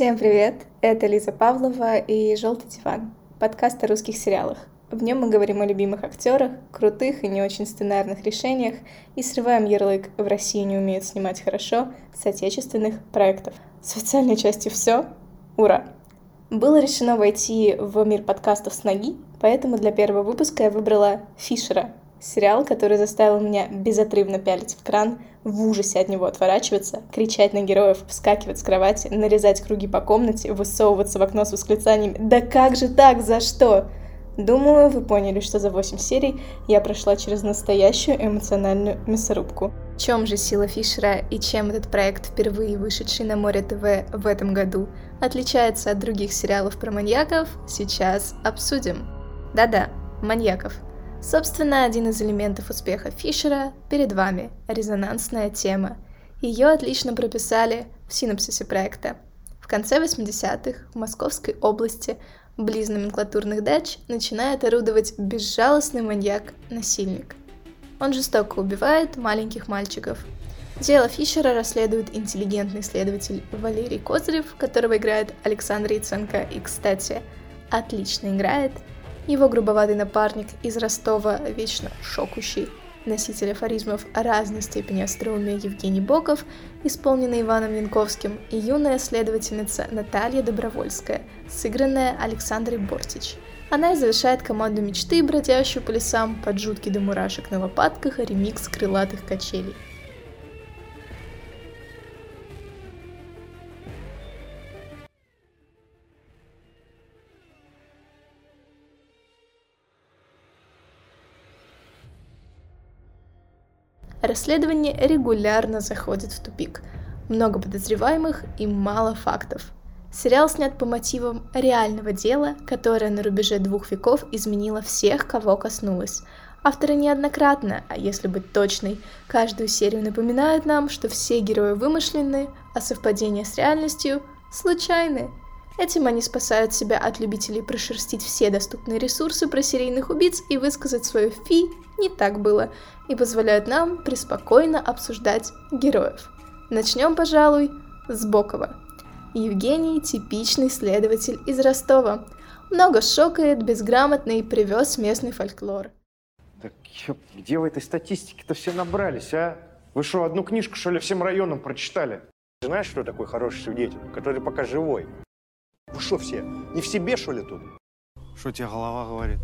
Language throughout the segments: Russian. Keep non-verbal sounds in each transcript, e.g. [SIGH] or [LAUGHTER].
Всем привет! Это Лиза Павлова и «Желтый диван» — подкаст о русских сериалах. В нем мы говорим о любимых актерах, крутых и не очень сценарных решениях и срываем ярлык «в России не умеют снимать хорошо» с отечественных проектов. С официальной части все. Ура! Было решено войти в мир подкастов с ноги, поэтому для первого выпуска я выбрала Фишера, сериал, который заставил меня безотрывно пялить в кран, в ужасе от него отворачиваться, кричать на героев, вскакивать с кровати, нарезать круги по комнате, высовываться в окно с восклицаниями «Да как же так? За что?» Думаю, вы поняли, что за 8 серий я прошла через настоящую эмоциональную мясорубку. В чем же сила Фишера и чем этот проект, впервые вышедший на Море ТВ в этом году, отличается от других сериалов про маньяков, сейчас обсудим. Да-да, маньяков. Собственно, один из элементов успеха Фишера перед вами – резонансная тема. Ее отлично прописали в синопсисе проекта. В конце 80-х в Московской области близ номенклатурных дач начинает орудовать безжалостный маньяк-насильник. Он жестоко убивает маленьких мальчиков. Дело Фишера расследует интеллигентный следователь Валерий Козырев, которого играет Александр Яценко, и, кстати, отлично играет его грубоватый напарник из Ростова, вечно шокущий носитель афоризмов разной степени остроумия Евгений Боков, исполненный Иваном Янковским, и юная следовательница Наталья Добровольская, сыгранная Александрой Бортич. Она и завершает команду мечты, бродящую по лесам под жуткий до мурашек на лопатках ремикс крылатых качелей. Расследование регулярно заходит в тупик. Много подозреваемых и мало фактов. Сериал снят по мотивам реального дела, которое на рубеже двух веков изменило всех, кого коснулось. Авторы неоднократно, а если быть точной, каждую серию напоминают нам, что все герои вымышлены, а совпадения с реальностью случайны. Этим они спасают себя от любителей прошерстить все доступные ресурсы про серийных убийц и высказать свое «фи» не так было, и позволяют нам преспокойно обсуждать героев. Начнем, пожалуй, с Бокова. Евгений – типичный следователь из Ростова. Много шокает, безграмотный, привез местный фольклор. Так где в этой статистике-то все набрались, а? Вы что, одну книжку, что ли, всем районам прочитали? Знаешь, что такой хороший свидетель, который пока живой? Вы что все, не в себе, что ли, тут? Что тебе голова говорит?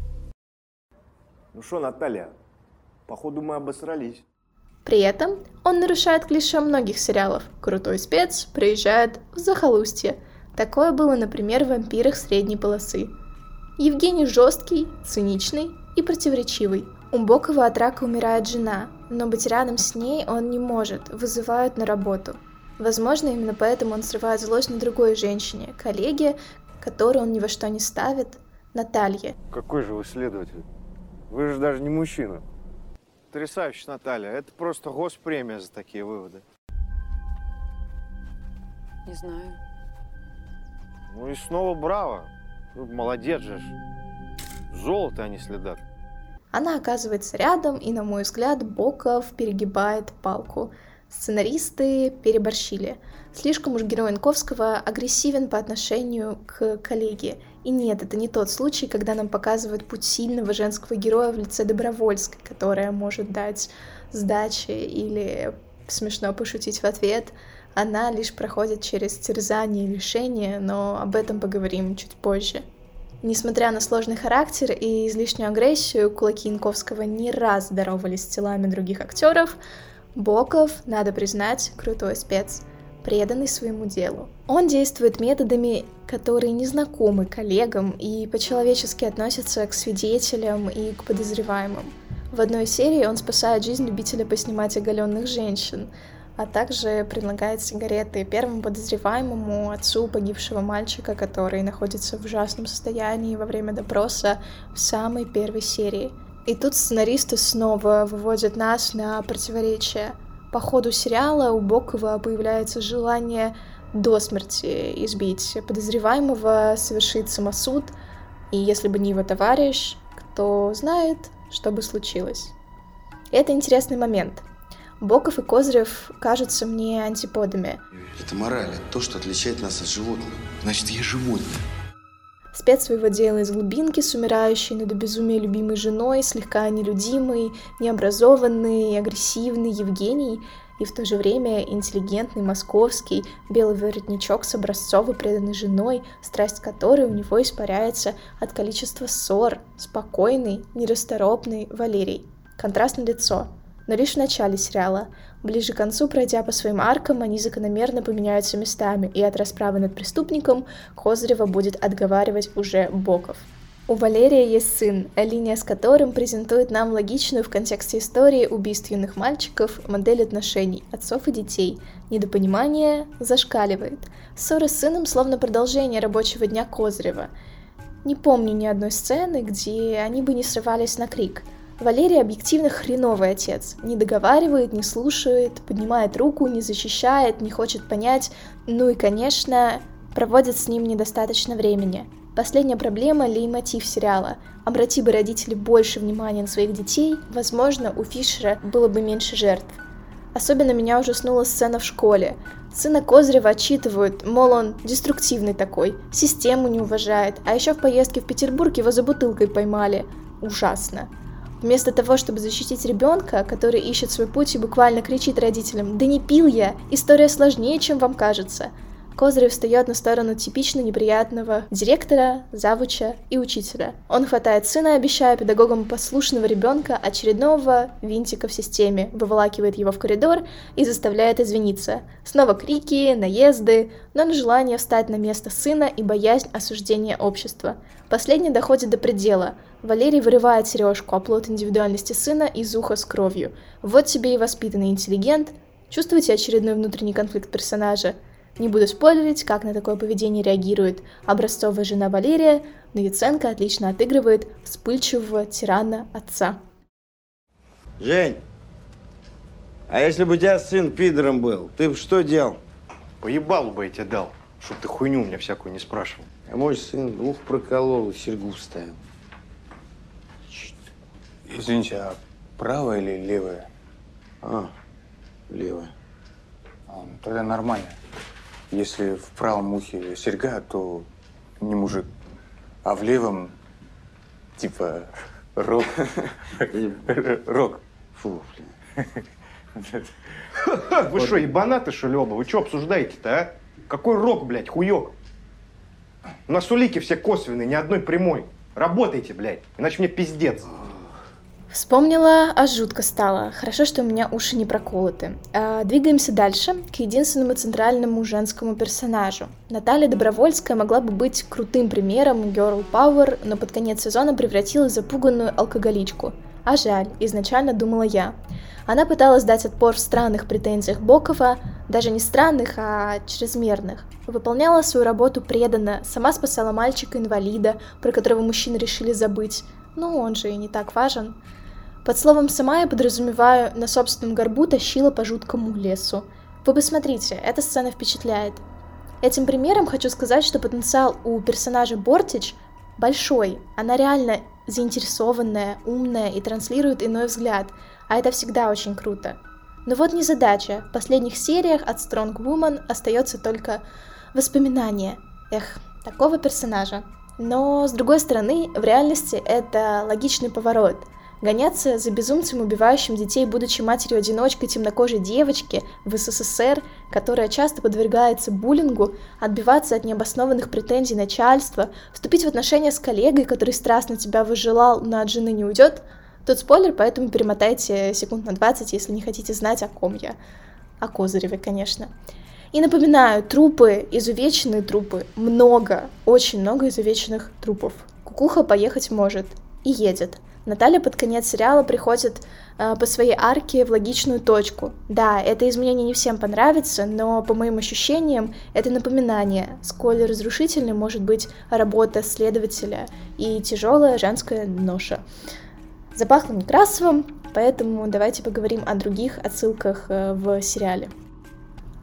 Ну что, Наталья, походу мы обосрались. При этом он нарушает клише многих сериалов. Крутой спец приезжает в захолустье. Такое было, например, в «Вампирах средней полосы». Евгений жесткий, циничный и противоречивый. У Бокова от рака умирает жена, но быть рядом с ней он не может, вызывают на работу. Возможно, именно поэтому он срывает злость на другой женщине, коллеге, которую он ни во что не ставит, Наталье. Какой же вы следователь? Вы же даже не мужчина. Потрясающе, Наталья. Это просто госпремия за такие выводы. Не знаю. Ну и снова браво. Ну, молодец же. Золото, а не следак. Она оказывается рядом, и, на мой взгляд, Боков перегибает палку. Сценаристы переборщили. Слишком уж герой Янковского агрессивен по отношению к коллеге. И нет, это не тот случай, когда нам показывают путь сильного женского героя в лице Добровольской, которая может дать сдачи или смешно пошутить в ответ. Она лишь проходит через терзание и лишение, но об этом поговорим чуть позже. Несмотря на сложный характер и излишнюю агрессию, кулаки Янковского не раз здоровались с телами других актеров, Боков, надо признать, крутой спец, преданный своему делу. Он действует методами, которые не знакомы коллегам и по-человечески относятся к свидетелям и к подозреваемым. В одной серии он спасает жизнь любителя поснимать оголенных женщин, а также предлагает сигареты первому подозреваемому отцу погибшего мальчика, который находится в ужасном состоянии во время допроса в самой первой серии — и тут сценаристы снова выводят нас на противоречие. По ходу сериала у Бокова появляется желание до смерти избить подозреваемого, совершить самосуд, и если бы не его товарищ, кто знает, что бы случилось. Это интересный момент. Боков и Козырев кажутся мне антиподами. Это мораль, это то, что отличает нас от животных. Значит, я животное. Спец своего дела из глубинки, с умирающей, но до безумия любимой женой, слегка нелюдимый, необразованный, агрессивный Евгений и в то же время интеллигентный московский белый воротничок с образцовой преданной женой, страсть которой у него испаряется от количества ссор, спокойный, нерасторопный Валерий. Контрастное лицо, но лишь в начале сериала. Ближе к концу, пройдя по своим аркам, они закономерно поменяются местами, и от расправы над преступником Козырева будет отговаривать уже Боков. У Валерия есть сын, линия с которым презентует нам логичную в контексте истории убийств юных мальчиков модель отношений отцов и детей. Недопонимание зашкаливает. Ссоры с сыном словно продолжение рабочего дня Козырева. Не помню ни одной сцены, где они бы не срывались на крик – Валерий объективно хреновый отец. Не договаривает, не слушает, поднимает руку, не защищает, не хочет понять. Ну и, конечно, проводит с ним недостаточно времени. Последняя проблема — леймотив сериала. Обрати бы родители больше внимания на своих детей, возможно, у Фишера было бы меньше жертв. Особенно меня ужаснула сцена в школе. Сына Козырева отчитывают, мол, он деструктивный такой, систему не уважает, а еще в поездке в Петербург его за бутылкой поймали. Ужасно. Вместо того, чтобы защитить ребенка, который ищет свой путь и буквально кричит родителям «Да не пил я! История сложнее, чем вам кажется!» Козырев встает на сторону типично неприятного директора, завуча и учителя. Он хватает сына, обещая педагогам послушного ребенка очередного винтика в системе, выволакивает его в коридор и заставляет извиниться. Снова крики, наезды, но на желание встать на место сына и боязнь осуждения общества. Последний доходит до предела. Валерий вырывает сережку, оплот индивидуальности сына из уха с кровью. Вот тебе и воспитанный интеллигент. Чувствуете очередной внутренний конфликт персонажа? Не буду спойлерить, как на такое поведение реагирует образцовая жена Валерия, но Яценко отлично отыгрывает вспыльчивого тирана отца. Жень, а если бы у тебя сын пидором был, ты бы что делал? Поебалу бы я тебе дал, чтоб ты хуйню у меня всякую не спрашивал. А мой сын ух проколол и серьгу вставил. Извините, а правая или левая? А, левая. А, ну, тогда нормально. Если в правом ухе серьга, то не мужик, а в левом типа рок. [LAUGHS] Рок. Фу, блин. Вы что, ебанаты, что ли, оба? Вы что обсуждаете-то, а? Какой рок, блядь, хуёк? У нас улики все косвенные, ни одной прямой. Работайте, блядь, иначе мне пиздец. Вспомнила, аж жутко стало. Хорошо, что у меня уши не проколоты. А, двигаемся дальше к единственному центральному женскому персонажу. Наталья Добровольская могла бы быть крутым примером girl power, но под конец сезона превратилась в запуганную алкоголичку. А жаль, изначально думала я. Она пыталась дать отпор в странных претензиях Бокова, даже не странных, а чрезмерных. Выполняла свою работу преданно, сама спасала мальчика-инвалида, про которого мужчины решили забыть. Ну, он же и не так важен. Под словом «сама» я подразумеваю, на собственном горбу тащила по жуткому лесу. Вы посмотрите, эта сцена впечатляет. Этим примером хочу сказать, что потенциал у персонажа Бортич большой. Она реально заинтересованная, умная и транслирует иной взгляд, а это всегда очень круто. Но вот не задача. В последних сериях от Strong Woman остается только воспоминание. Эх, такого персонажа. Но, с другой стороны, в реальности это логичный поворот – Гоняться за безумцем, убивающим детей, будучи матерью-одиночкой темнокожей девочки в СССР, которая часто подвергается буллингу, отбиваться от необоснованных претензий начальства, вступить в отношения с коллегой, который страстно тебя выжелал, но от жены не уйдет, Тут спойлер, поэтому перемотайте секунд на 20, если не хотите знать, о ком я. О Козыреве, конечно. И напоминаю, трупы, изувеченные трупы, много, очень много изувеченных трупов. Кукуха поехать может и едет. Наталья под конец сериала приходит э, по своей арке в логичную точку. Да, это изменение не всем понравится, но по моим ощущениям это напоминание, сколь разрушительной может быть работа следователя и тяжелая женская ноша. Запахло Некрасовым, поэтому давайте поговорим о других отсылках э, в сериале.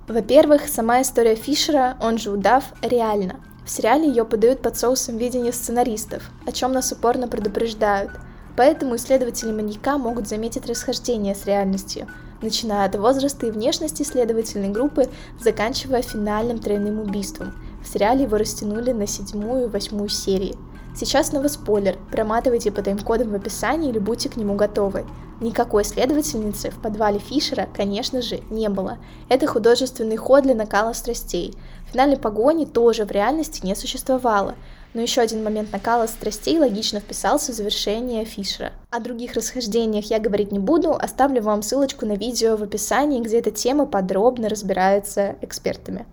Во-первых, сама история Фишера, он же удав, реальна. В сериале ее подают под соусом видения сценаристов, о чем нас упорно предупреждают – Поэтому исследователи маньяка могут заметить расхождение с реальностью. начиная от возраста и внешности следовательной группы, заканчивая финальным тройным убийством. В сериале его растянули на седьмую и восьмую серии. Сейчас снова спойлер, проматывайте по тайм-кодам в описании или будьте к нему готовы. Никакой следовательницы в подвале Фишера, конечно же, не было. Это художественный ход для накала страстей. Финальной погони тоже в реальности не существовало. Но еще один момент накала страстей логично вписался в завершение Фишера. О других расхождениях я говорить не буду, оставлю вам ссылочку на видео в описании, где эта тема подробно разбирается экспертами.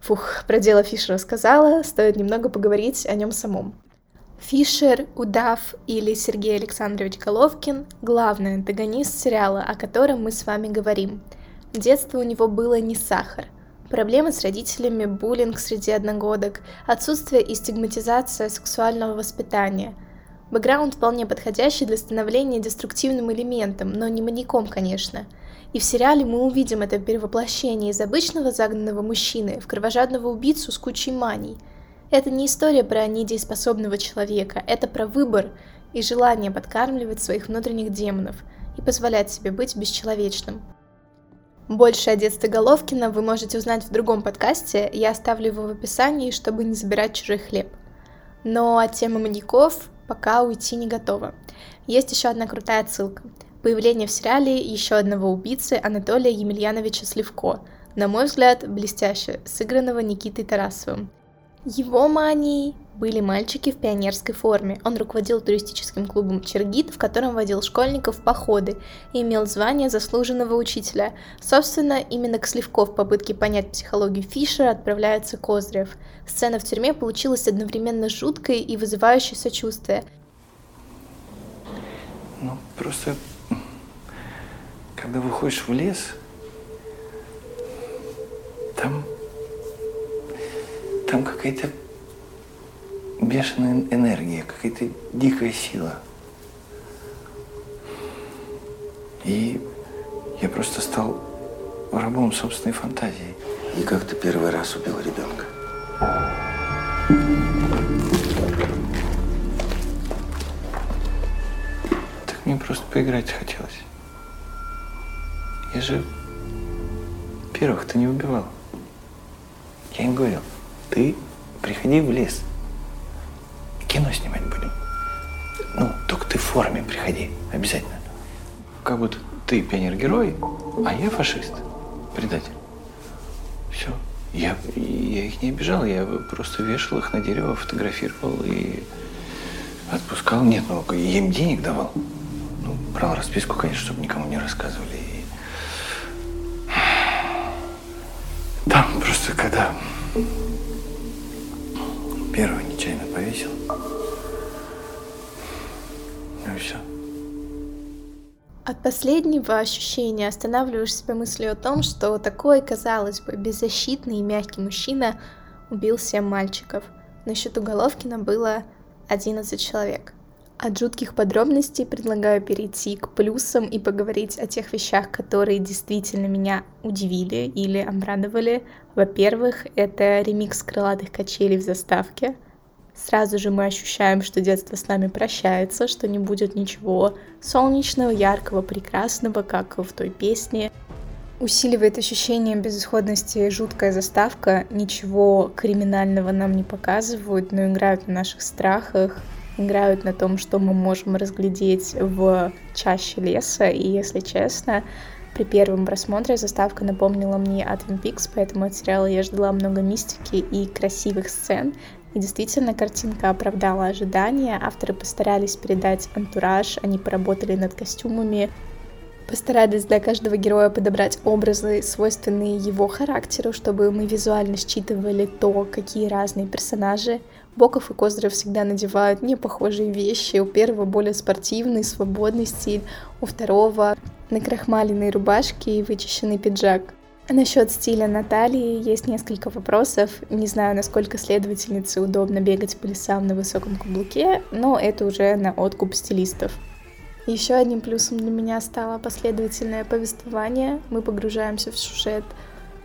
Фух, про дело Фишера сказала, стоит немного поговорить о нем самом. Фишер, Удав или Сергей Александрович Головкин – главный антагонист сериала, о котором мы с вами говорим. Детство у него было не сахар. Проблемы с родителями, буллинг среди одногодок, отсутствие и стигматизация сексуального воспитания. Бэкграунд вполне подходящий для становления деструктивным элементом, но не маньяком, конечно. И в сериале мы увидим это перевоплощение из обычного загнанного мужчины в кровожадного убийцу с кучей маний. Это не история про недееспособного человека, это про выбор и желание подкармливать своих внутренних демонов и позволять себе быть бесчеловечным. Больше о детстве Головкина вы можете узнать в другом подкасте, я оставлю его в описании, чтобы не забирать чужой хлеб. Но от темы маньяков пока уйти не готова. Есть еще одна крутая ссылка. Появление в сериале еще одного убийцы Анатолия Емельяновича Сливко, на мой взгляд, блестяще, сыгранного Никитой Тарасовым. Его манией были мальчики в пионерской форме. Он руководил туристическим клубом «Чергит», в котором водил школьников в походы и имел звание заслуженного учителя. Собственно, именно к Сливко в попытке понять психологию Фишера отправляется Козырев. Сцена в тюрьме получилась одновременно жуткой и вызывающей сочувствие. Ну, просто, когда выходишь в лес, там, там какая-то бешеная энергия, какая-то дикая сила. И я просто стал рабом собственной фантазии. И как ты первый раз убил ребенка? Так мне просто поиграть хотелось. Я же первых ты не убивал. Я им говорил, ты приходи в лес, кино снимать будем. Ну, только ты в форме приходи, обязательно. Как будто ты пионер-герой, а я фашист, предатель. Все. Я, я их не обижал, я просто вешал их на дерево, фотографировал и отпускал. Нет, ну, я им денег давал. Ну, брал расписку, конечно, чтобы никому не рассказывали. И... Там просто когда первый нечаянно повесил, ну и все. От последнего ощущения останавливаешь себя мыслью о том, что такой, казалось бы, беззащитный и мягкий мужчина убил семь мальчиков. На счету Головкина было 11 человек. От жутких подробностей предлагаю перейти к плюсам и поговорить о тех вещах, которые действительно меня удивили или обрадовали. Во-первых, это ремикс крылатых качелей в заставке. Сразу же мы ощущаем, что детство с нами прощается, что не будет ничего солнечного, яркого, прекрасного, как в той песне. Усиливает ощущение безысходности жуткая заставка. Ничего криминального нам не показывают, но играют на наших страхах, играют на том, что мы можем разглядеть в чаще леса. И, если честно, при первом просмотре заставка напомнила мне о Twin Peaks, поэтому от сериала я ждала много мистики и красивых сцен. И действительно, картинка оправдала ожидания. Авторы постарались передать антураж, они поработали над костюмами, постарались для каждого героя подобрать образы, свойственные его характеру, чтобы мы визуально считывали то, какие разные персонажи. Боков и Козырев всегда надевают непохожие вещи. У первого более спортивный, свободный стиль, у второго накрахмаленные рубашки и вычищенный пиджак. Насчет стиля Натальи есть несколько вопросов. Не знаю, насколько следовательнице удобно бегать по лесам на высоком каблуке, но это уже на откуп стилистов. Еще одним плюсом для меня стало последовательное повествование. Мы погружаемся в сюжет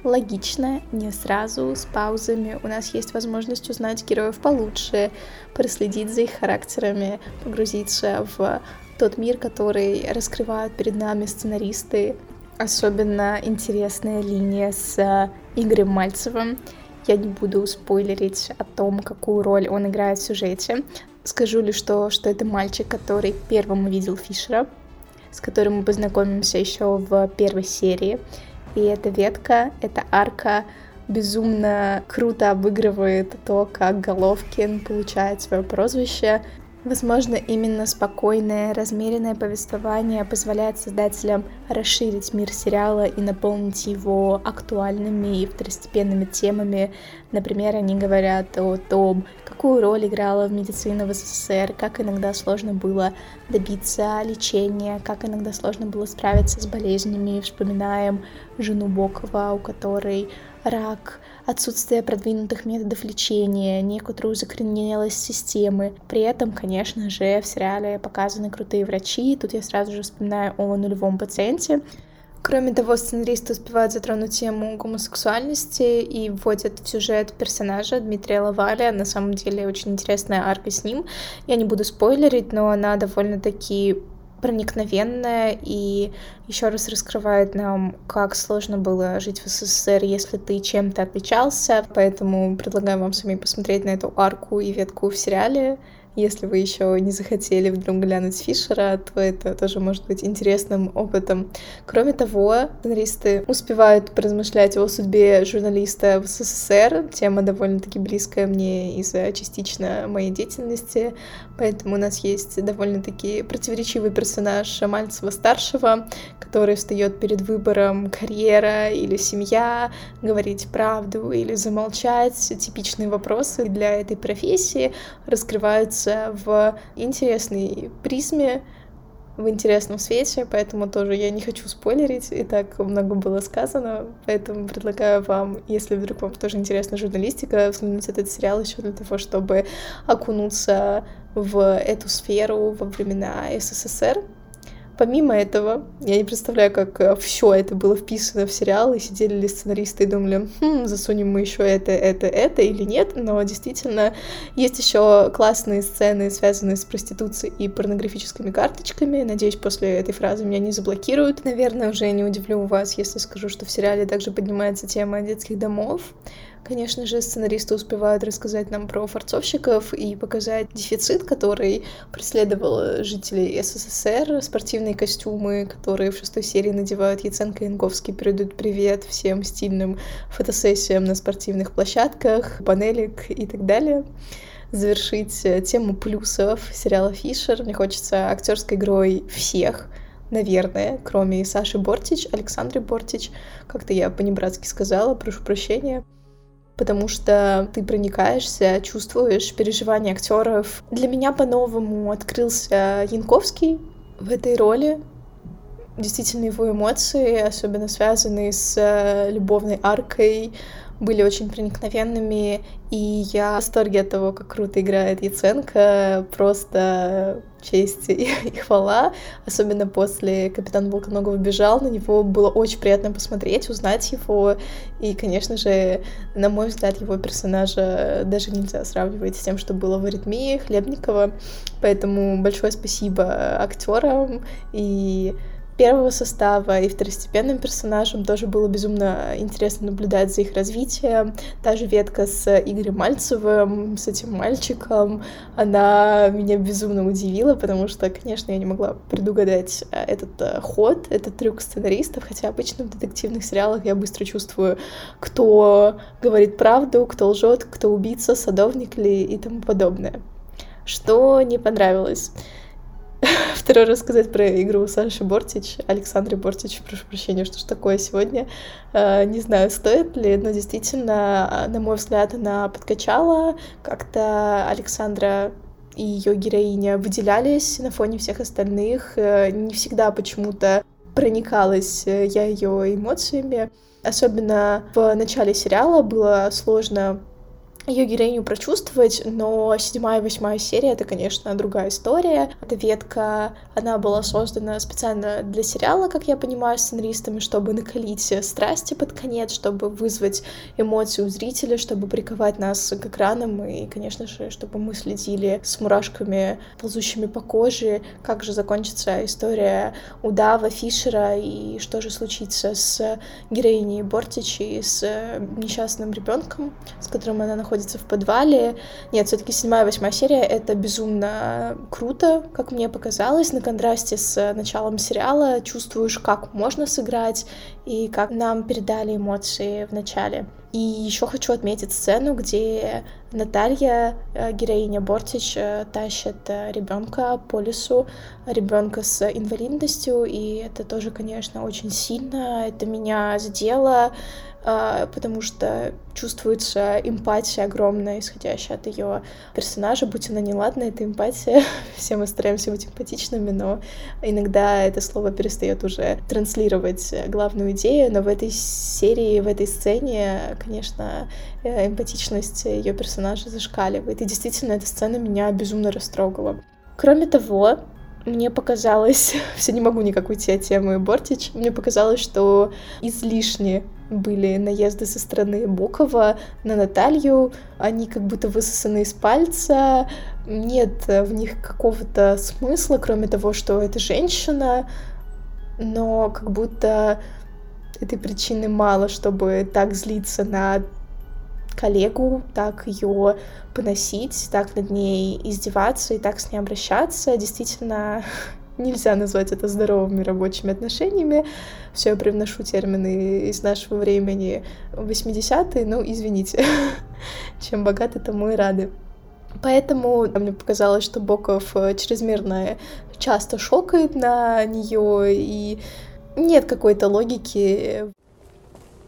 логично, не сразу, с паузами. У нас есть возможность узнать героев получше, проследить за их характерами, погрузиться в тот мир, который раскрывают перед нами сценаристы, Особенно интересная линия с э, Игорем Мальцевым. Я не буду спойлерить о том, какую роль он играет в сюжете. Скажу лишь то, что это мальчик, который первым увидел Фишера, с которым мы познакомимся еще в первой серии. И эта ветка, эта арка безумно круто обыгрывает то, как Головкин получает свое прозвище. Возможно, именно спокойное, размеренное повествование позволяет создателям расширить мир сериала и наполнить его актуальными и второстепенными темами. Например, они говорят о том, какую роль играла в медицине в СССР, как иногда сложно было добиться лечения, как иногда сложно было справиться с болезнями. Вспоминаем жену Бокова, у которой рак, отсутствие продвинутых методов лечения, некоторую закоренелость системы. При этом, конечно же, в сериале показаны крутые врачи. Тут я сразу же вспоминаю о нулевом пациенте. Кроме того, сценаристы успевают затронуть тему гомосексуальности и вводят в сюжет персонажа Дмитрия Лаваля. На самом деле очень интересная арка с ним. Я не буду спойлерить, но она довольно-таки проникновенная и еще раз раскрывает нам, как сложно было жить в СССР, если ты чем-то отличался. Поэтому предлагаю вам самим посмотреть на эту арку и ветку в сериале. Если вы еще не захотели вдруг глянуть Фишера, то это тоже может быть интересным опытом. Кроме того, сценаристы успевают поразмышлять о судьбе журналиста в СССР. Тема довольно-таки близкая мне из-за частично моей деятельности, поэтому у нас есть довольно-таки противоречивый персонаж Мальцева-старшего, который встает перед выбором карьера или семья, говорить правду или замолчать. Типичные вопросы для этой профессии раскрываются находится в интересной призме, в интересном свете, поэтому тоже я не хочу спойлерить, и так много было сказано, поэтому предлагаю вам, если вдруг вам тоже интересна журналистика, взглянуть этот сериал еще для того, чтобы окунуться в эту сферу во времена СССР. Помимо этого, я не представляю, как э, все это было вписано в сериал, и сидели ли сценаристы и думали, хм, засунем мы еще это, это, это или нет, но действительно есть еще классные сцены, связанные с проституцией и порнографическими карточками. Надеюсь, после этой фразы меня не заблокируют. Наверное, уже не удивлю вас, если скажу, что в сериале также поднимается тема детских домов. Конечно же, сценаристы успевают рассказать нам про форцовщиков и показать дефицит, который преследовал жителей СССР, спортивные костюмы, которые в шестой серии надевают Яценко и Янковский, передают привет всем стильным фотосессиям на спортивных площадках, панелек и так далее завершить тему плюсов сериала «Фишер». Мне хочется актерской игрой всех, наверное, кроме Саши Бортич, Александры Бортич. Как-то я по-небратски сказала, прошу прощения потому что ты проникаешься, чувствуешь переживания актеров. Для меня по-новому открылся Янковский в этой роли. Действительно, его эмоции, особенно связанные с э, любовной аркой, были очень проникновенными, и я в восторге от того, как круто играет Яценко, просто честь и, [LAUGHS] и хвала, особенно после «Капитан Волконогов бежал», на него было очень приятно посмотреть, узнать его, и, конечно же, на мой взгляд, его персонажа даже нельзя сравнивать с тем, что было в «Аритмии» Хлебникова, поэтому большое спасибо актерам, и первого состава и второстепенным персонажам тоже было безумно интересно наблюдать за их развитием. Та же ветка с Игорем Мальцевым, с этим мальчиком, она меня безумно удивила, потому что, конечно, я не могла предугадать э, этот э, ход, этот трюк сценаристов, хотя обычно в детективных сериалах я быстро чувствую, кто говорит правду, кто лжет, кто убийца, садовник ли и тому подобное. Что не понравилось? [LAUGHS] второй раз сказать про игру Саши Бортич, Александры Бортич, прошу прощения, что ж такое сегодня. Э, не знаю, стоит ли, но действительно, на мой взгляд, она подкачала. Как-то Александра и ее героиня выделялись на фоне всех остальных. Э, не всегда почему-то проникалась э, я ее эмоциями. Особенно в начале сериала было сложно ее героиню прочувствовать, но седьмая и восьмая серия — это, конечно, другая история. Эта ветка, она была создана специально для сериала, как я понимаю, сценаристами, чтобы накалить страсти под конец, чтобы вызвать эмоции у зрителя, чтобы приковать нас к экранам и, конечно же, чтобы мы следили с мурашками, ползущими по коже, как же закончится история удава Фишера и что же случится с героиней Бортичи, с несчастным ребенком, с которым она находится находится в подвале. Нет, все-таки седьмая, восьмая серия — это безумно круто, как мне показалось. На контрасте с началом сериала чувствуешь, как можно сыграть и как нам передали эмоции в начале. И еще хочу отметить сцену, где Наталья, э, героиня Бортич, э, тащит э, ребенка по лесу, ребенка с инвалидностью, и это тоже, конечно, очень сильно. Это меня задело. Потому что чувствуется эмпатия огромная, исходящая от ее персонажа, будь она неладна, это эмпатия. [LAUGHS] Все мы стараемся быть эмпатичными, но иногда это слово перестает уже транслировать главную идею, но в этой серии, в этой сцене, конечно, эмпатичность ее персонажа зашкаливает. И действительно, эта сцена меня безумно растрогала. Кроме того, мне показалось, [LAUGHS] все не могу никак уйти от темы Бортич, мне показалось, что излишне были наезды со стороны Бокова на Наталью, они как будто высосаны из пальца, нет в них какого-то смысла, кроме того, что это женщина, но как будто этой причины мало, чтобы так злиться на коллегу, так ее поносить, так над ней издеваться и так с ней обращаться. Действительно, [LAUGHS] нельзя назвать это здоровыми рабочими отношениями. Все, я привношу термины из нашего времени 80-е, ну, извините. [LAUGHS] Чем богаты, тому и рады. Поэтому мне показалось, что Боков э, чрезмерно часто шокает на нее, и нет какой-то логики.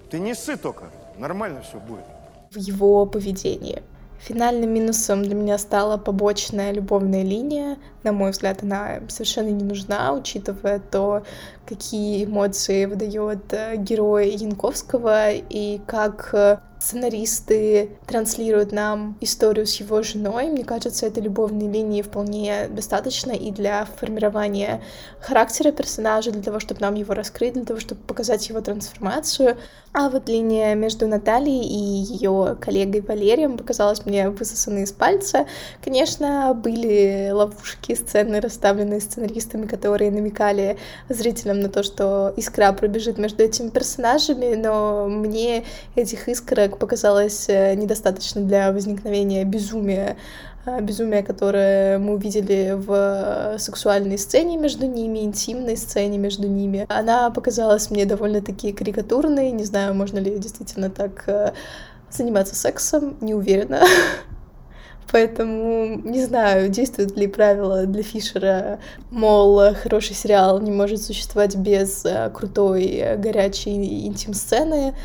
Ты не ссы только, нормально все будет. В его поведении. Финальным минусом для меня стала побочная любовная линия. На мой взгляд, она совершенно не нужна, учитывая то, какие эмоции выдает э, герой Янковского и как э, сценаристы транслируют нам историю с его женой. Мне кажется, этой любовной линии вполне достаточно и для формирования характера персонажа, для того, чтобы нам его раскрыть, для того, чтобы показать его трансформацию. А вот линия между Натальей и ее коллегой Валерием показалась мне высосанной из пальца. Конечно, были ловушки, сцены, расставленные сценаристами, которые намекали зрителям на то, что искра пробежит между этими персонажами, но мне этих искрок как показалось, э, недостаточно для возникновения безумия, э, безумия, которое мы увидели в сексуальной сцене между ними, интимной сцене между ними. Она показалась мне довольно-таки карикатурной, не знаю, можно ли действительно так э, заниматься сексом, не уверена. [LAUGHS] Поэтому не знаю, действует ли правило для Фишера, мол, хороший сериал не может существовать без крутой горячей интим-сцены.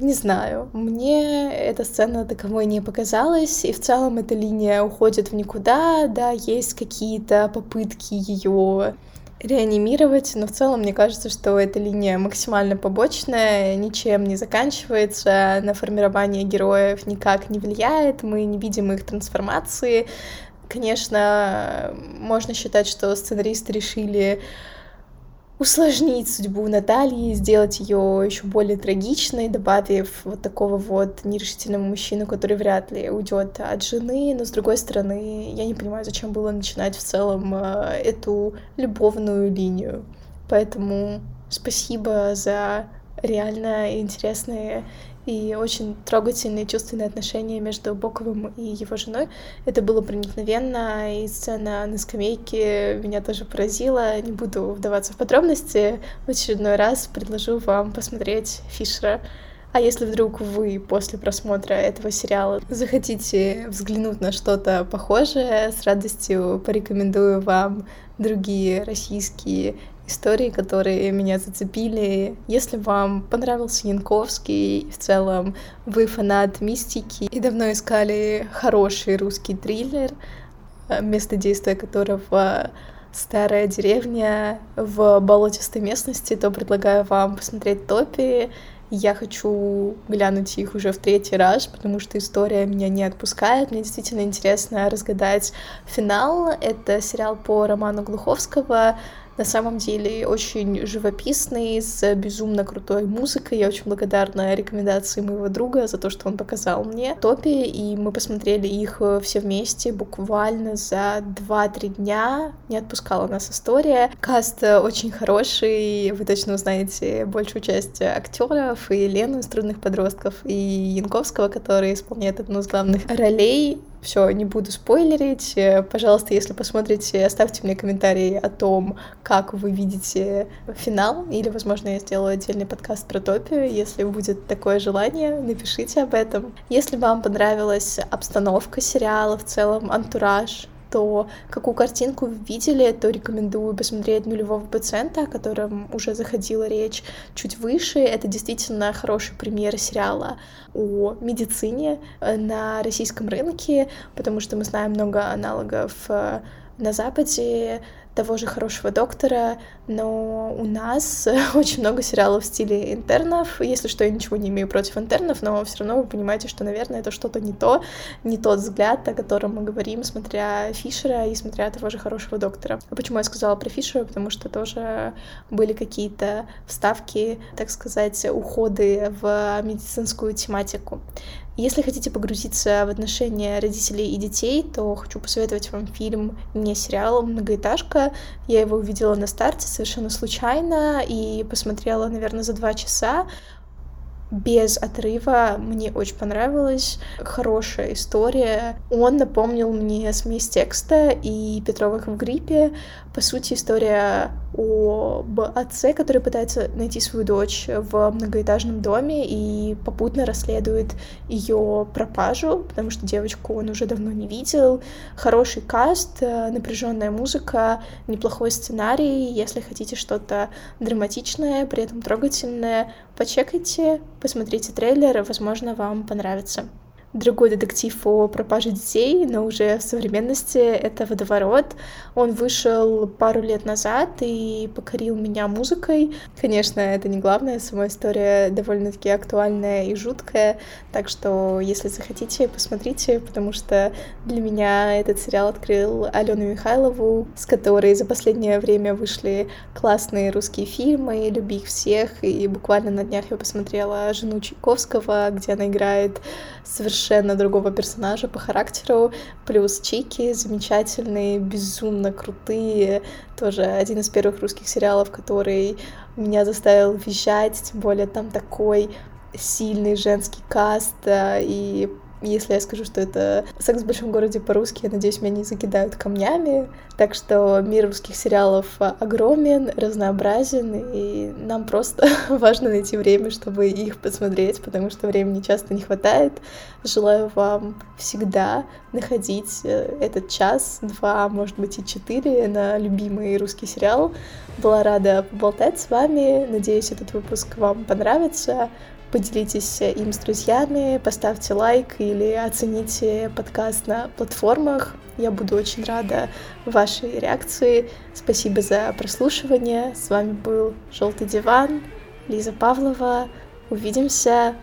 Не знаю, мне эта сцена таковой не показалась, и в целом эта линия уходит в никуда, да, есть какие-то попытки ее реанимировать, но в целом мне кажется, что эта линия максимально побочная, ничем не заканчивается, на формирование героев никак не влияет, мы не видим их трансформации. Конечно, можно считать, что сценаристы решили усложнить судьбу Натальи, сделать ее еще более трагичной, добавив вот такого вот нерешительного мужчину, который вряд ли уйдет от жены. Но с другой стороны, я не понимаю, зачем было начинать в целом э, эту любовную линию. Поэтому спасибо за реально интересные и очень трогательные чувственные отношения между Боковым и его женой. Это было проникновенно, и сцена на скамейке меня тоже поразила. Не буду вдаваться в подробности. В очередной раз предложу вам посмотреть Фишера. А если вдруг вы после просмотра этого сериала захотите взглянуть на что-то похожее, с радостью порекомендую вам другие российские истории, которые меня зацепили. Если вам понравился Янковский, и в целом вы фанат мистики и давно искали хороший русский триллер, э, место действия которого старая деревня в болотистой местности, то предлагаю вам посмотреть «Топи». Я хочу глянуть их уже в третий раз, потому что история меня не отпускает. Мне действительно интересно разгадать финал. Это сериал по роману Глуховского на самом деле очень живописный, с безумно крутой музыкой. Я очень благодарна рекомендации моего друга за то, что он показал мне топи, и мы посмотрели их э, все вместе буквально за 2-3 дня. Не отпускала нас история. Каст э, очень хороший, вы точно узнаете большую часть актеров, и Лену из «Трудных подростков», и Янковского, который исполняет одну из главных ролей. Все, не буду спойлерить. Э, пожалуйста, если посмотрите, оставьте мне комментарии о том, как вы видите финал, или, возможно, я сделаю отдельный подкаст про топию. Если будет такое желание, напишите об этом. Если вам понравилась обстановка сериала, в целом антураж, то какую картинку вы видели, то рекомендую посмотреть «Нулевого пациента», о котором уже заходила речь чуть выше. Это действительно хороший пример сериала о медицине э, на российском рынке, потому что мы знаем много аналогов э, на Западе, того же хорошего доктора, но у нас [LAUGHS] очень много сериалов в стиле интернов. Если что, я ничего не имею против интернов, но все равно вы понимаете, что, наверное, это что-то не то, не тот взгляд, о котором мы говорим, смотря Фишера и смотря того же хорошего доктора. А почему я сказала про Фишера? Потому что тоже были какие-то вставки, так сказать, уходы в медицинскую тематику. Если хотите погрузиться в отношения родителей и детей, то хочу посоветовать вам фильм, не сериал «Многоэтажка». Я его увидела на старте совершенно случайно и посмотрела, наверное, за два часа без отрыва. Мне очень понравилось. Хорошая история. Он напомнил мне смесь текста и Петровых в гриппе. По сути, история об отце, который пытается найти свою дочь в многоэтажном доме и попутно расследует ее пропажу, потому что девочку он уже давно не видел. Хороший каст, напряженная музыка, неплохой сценарий. Если хотите что-то драматичное, при этом трогательное, почекайте, посмотрите трейлер, возможно, вам понравится другой детектив о пропаже детей, но уже в современности это «Водоворот». Он вышел пару лет назад и покорил меня музыкой. Конечно, это не главное, сама история довольно-таки актуальная и жуткая, так что, если захотите, посмотрите, потому что для меня этот сериал открыл Алену Михайлову, с которой за последнее время вышли классные русские фильмы, люби их всех, и буквально на днях я посмотрела «Жену Чайковского», где она играет совершенно другого персонажа по характеру, плюс Чики замечательные, безумно крутые, тоже один из первых русских сериалов, который меня заставил визжать, тем более там такой сильный женский каст, э, и если я скажу, что это «Секс в большом городе» по-русски, я надеюсь, меня не закидают камнями. Так что мир русских сериалов огромен, разнообразен, и нам просто [LAUGHS] важно найти время, чтобы их посмотреть, потому что времени часто не хватает. Желаю вам всегда находить э, этот час, два, может быть, и четыре на любимый русский сериал. Была рада поболтать с вами. Надеюсь, этот выпуск вам понравится поделитесь им с друзьями, поставьте лайк или оцените подкаст на платформах. Я буду очень рада вашей реакции. Спасибо за прослушивание. С вами был Желтый диван, Лиза Павлова. Увидимся